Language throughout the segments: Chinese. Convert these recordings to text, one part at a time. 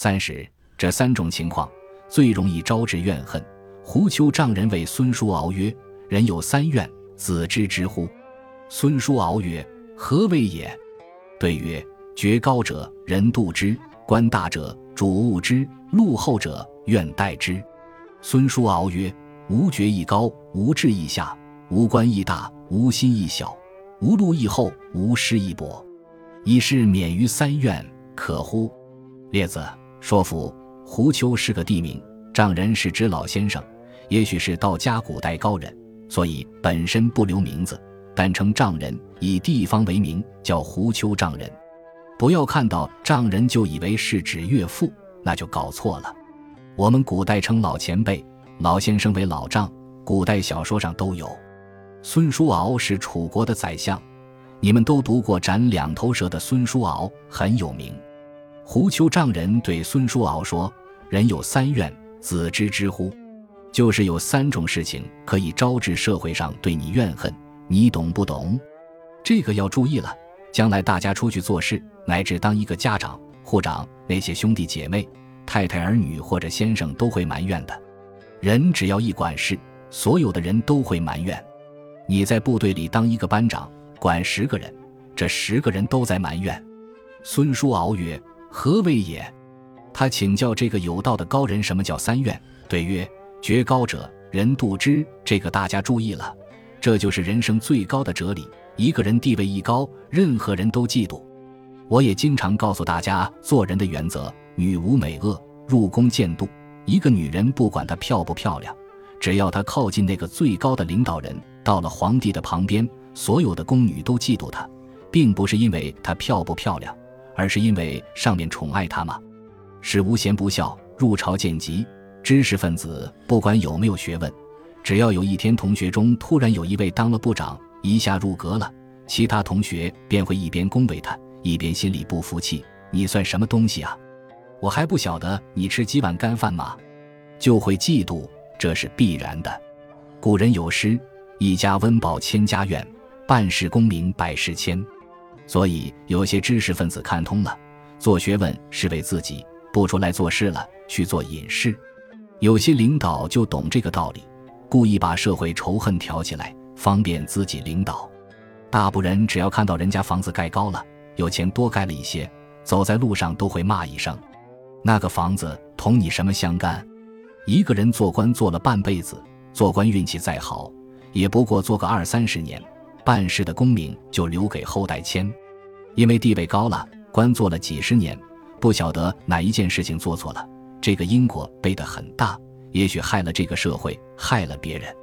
三十，这三种情况最容易招致怨恨。胡丘丈人谓孙叔敖曰：“人有三怨，子知之乎？”孙叔敖曰：“何谓也？”对曰：“爵高者，人妒之；官大者，主恶之；禄厚者，怨待之。”孙叔敖曰：“吾爵亦高，无志亦下；无官亦大，无心亦小；无禄亦厚，无失亦薄。以是免于三怨，可乎？”列子说服胡丘是个地名，丈人是指老先生。也许是道家古代高人，所以本身不留名字，但称丈人，以地方为名，叫胡丘丈人。不要看到丈人就以为是指岳父，那就搞错了。我们古代称老前辈、老先生为老丈，古代小说上都有。孙叔敖是楚国的宰相，你们都读过斩两头蛇的孙叔敖，很有名。胡秋丈人对孙叔敖说：“人有三怨，子知之乎？”就是有三种事情可以招致社会上对你怨恨，你懂不懂？这个要注意了。将来大家出去做事，乃至当一个家长、护长，那些兄弟姐妹、太太儿女或者先生都会埋怨的。人只要一管事，所有的人都会埋怨。你在部队里当一个班长，管十个人，这十个人都在埋怨。孙叔敖曰：“何谓也？”他请教这个有道的高人，什么叫三愿？对曰。爵高者，人妒之。这个大家注意了，这就是人生最高的哲理。一个人地位一高，任何人都嫉妒。我也经常告诉大家做人的原则：女无美恶，入宫见妒。一个女人不管她漂不漂亮，只要她靠近那个最高的领导人，到了皇帝的旁边，所有的宫女都嫉妒她，并不是因为她漂不漂亮，而是因为上面宠爱他吗。是无贤不孝，入朝见疾。知识分子不管有没有学问，只要有一天同学中突然有一位当了部长，一下入阁了，其他同学便会一边恭维他，一边心里不服气。你算什么东西啊？我还不晓得你吃几碗干饭吗？就会嫉妒，这是必然的。古人有诗：“一家温饱千家苑，半世功名百世千。”所以有些知识分子看通了，做学问是为自己，不出来做事了，去做隐士。有些领导就懂这个道理，故意把社会仇恨挑起来，方便自己领导。大部人只要看到人家房子盖高了，有钱多盖了一些，走在路上都会骂一声：“那个房子同你什么相干？”一个人做官做了半辈子，做官运气再好，也不过做个二三十年，办事的功名就留给后代签。因为地位高了，官做了几十年，不晓得哪一件事情做错了。这个因果背得很大，也许害了这个社会，害了别人。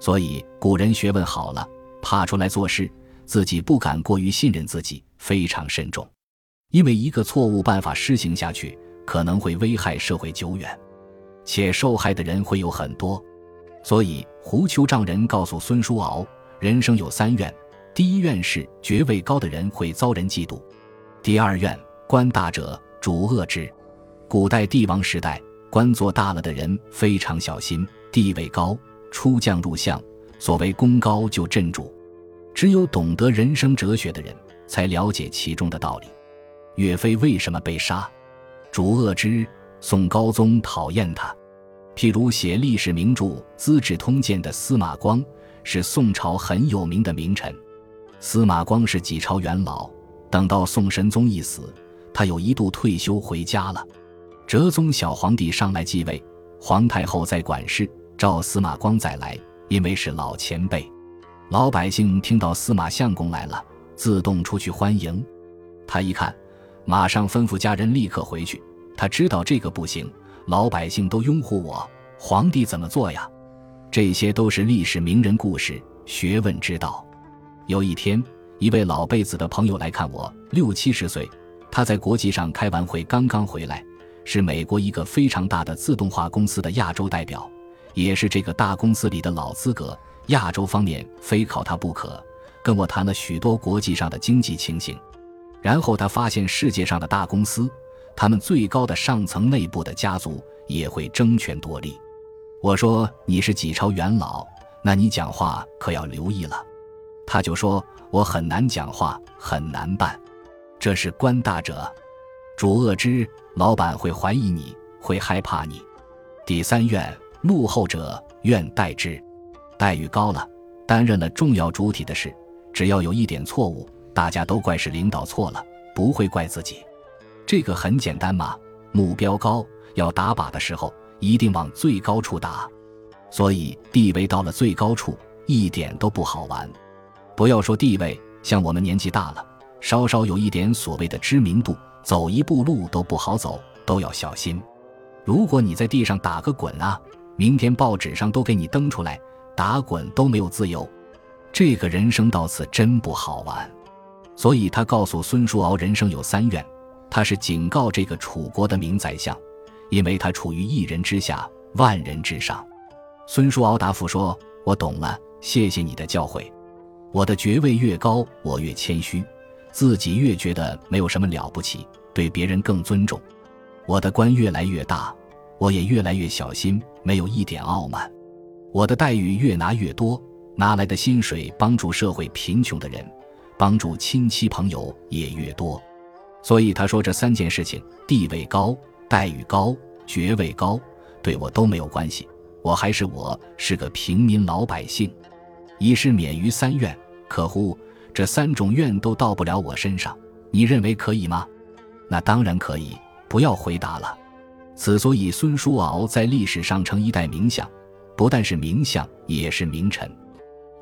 所以古人学问好了，怕出来做事，自己不敢过于信任自己，非常慎重。因为一个错误办法施行下去，可能会危害社会久远，且受害的人会有很多。所以胡丘丈人告诉孙叔敖，人生有三怨：第一怨是爵位高的人会遭人嫉妒；第二怨，官大者主恶之。古代帝王时代，官做大了的人非常小心，地位高，出将入相，所谓功高就镇主。只有懂得人生哲学的人，才了解其中的道理。岳飞为什么被杀？主恶之。宋高宗讨厌他。譬如写历史名著《资治通鉴》的司马光，是宋朝很有名的名臣。司马光是几朝元老，等到宋神宗一死，他有一度退休回家了。哲宗小皇帝上来继位，皇太后在管事，召司马光再来，因为是老前辈。老百姓听到司马相公来了，自动出去欢迎。他一看，马上吩咐家人立刻回去。他知道这个不行，老百姓都拥护我，皇帝怎么做呀？这些都是历史名人故事，学问之道。有一天，一位老辈子的朋友来看我，六七十岁，他在国际上开完会刚刚回来。是美国一个非常大的自动化公司的亚洲代表，也是这个大公司里的老资格。亚洲方面非考他不可，跟我谈了许多国际上的经济情形。然后他发现世界上的大公司，他们最高的上层内部的家族也会争权夺利。我说你是几朝元老，那你讲话可要留意了。他就说我很难讲话，很难办，这是官大者。主恶之，老板会怀疑你，会害怕你。第三愿，幕后者愿代之，待遇高了，担任了重要主体的事，只要有一点错误，大家都怪是领导错了，不会怪自己。这个很简单嘛，目标高，要打靶的时候一定往最高处打，所以地位到了最高处，一点都不好玩。不要说地位，像我们年纪大了，稍稍有一点所谓的知名度，走一步路都不好走，都要小心。如果你在地上打个滚啊，明天报纸上都给你登出来，打滚都没有自由，这个人生到此真不好玩。所以他告诉孙叔敖，人生有三愿，他是警告这个楚国的名宰相，因为他处于一人之下，万人之上。孙叔敖答复说：“我懂了，谢谢你的教诲。我的爵位越高，我越谦虚，自己越觉得没有什么了不起，对别人更尊重。”我的官越来越大，我也越来越小心，没有一点傲慢。我的待遇越拿越多，拿来的薪水帮助社会贫穷的人，帮助亲戚朋友也越多。所以他说这三件事情：地位高、待遇高、爵位高，对我都没有关系。我还是我，是个平民老百姓，已是免于三愿。可乎？这三种愿都到不了我身上，你认为可以吗？那当然可以。不要回答了。此所以孙叔敖在历史上成一代名相，不但是名相，也是名臣，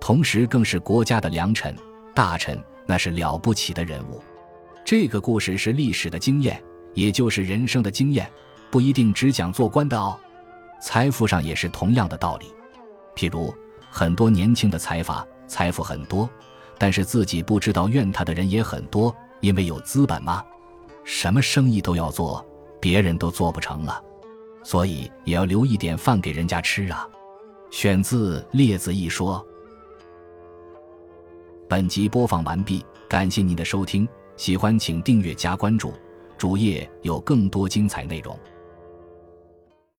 同时更是国家的良臣、大臣，那是了不起的人物。这个故事是历史的经验，也就是人生的经验，不一定只讲做官的哦。财富上也是同样的道理。譬如很多年轻的财阀，财富很多，但是自己不知道怨他的人也很多，因为有资本吗？什么生意都要做，别人都做不成了，所以也要留一点饭给人家吃啊。选自《列子》一说。本集播放完毕，感谢您的收听，喜欢请订阅加关注，主页有更多精彩内容。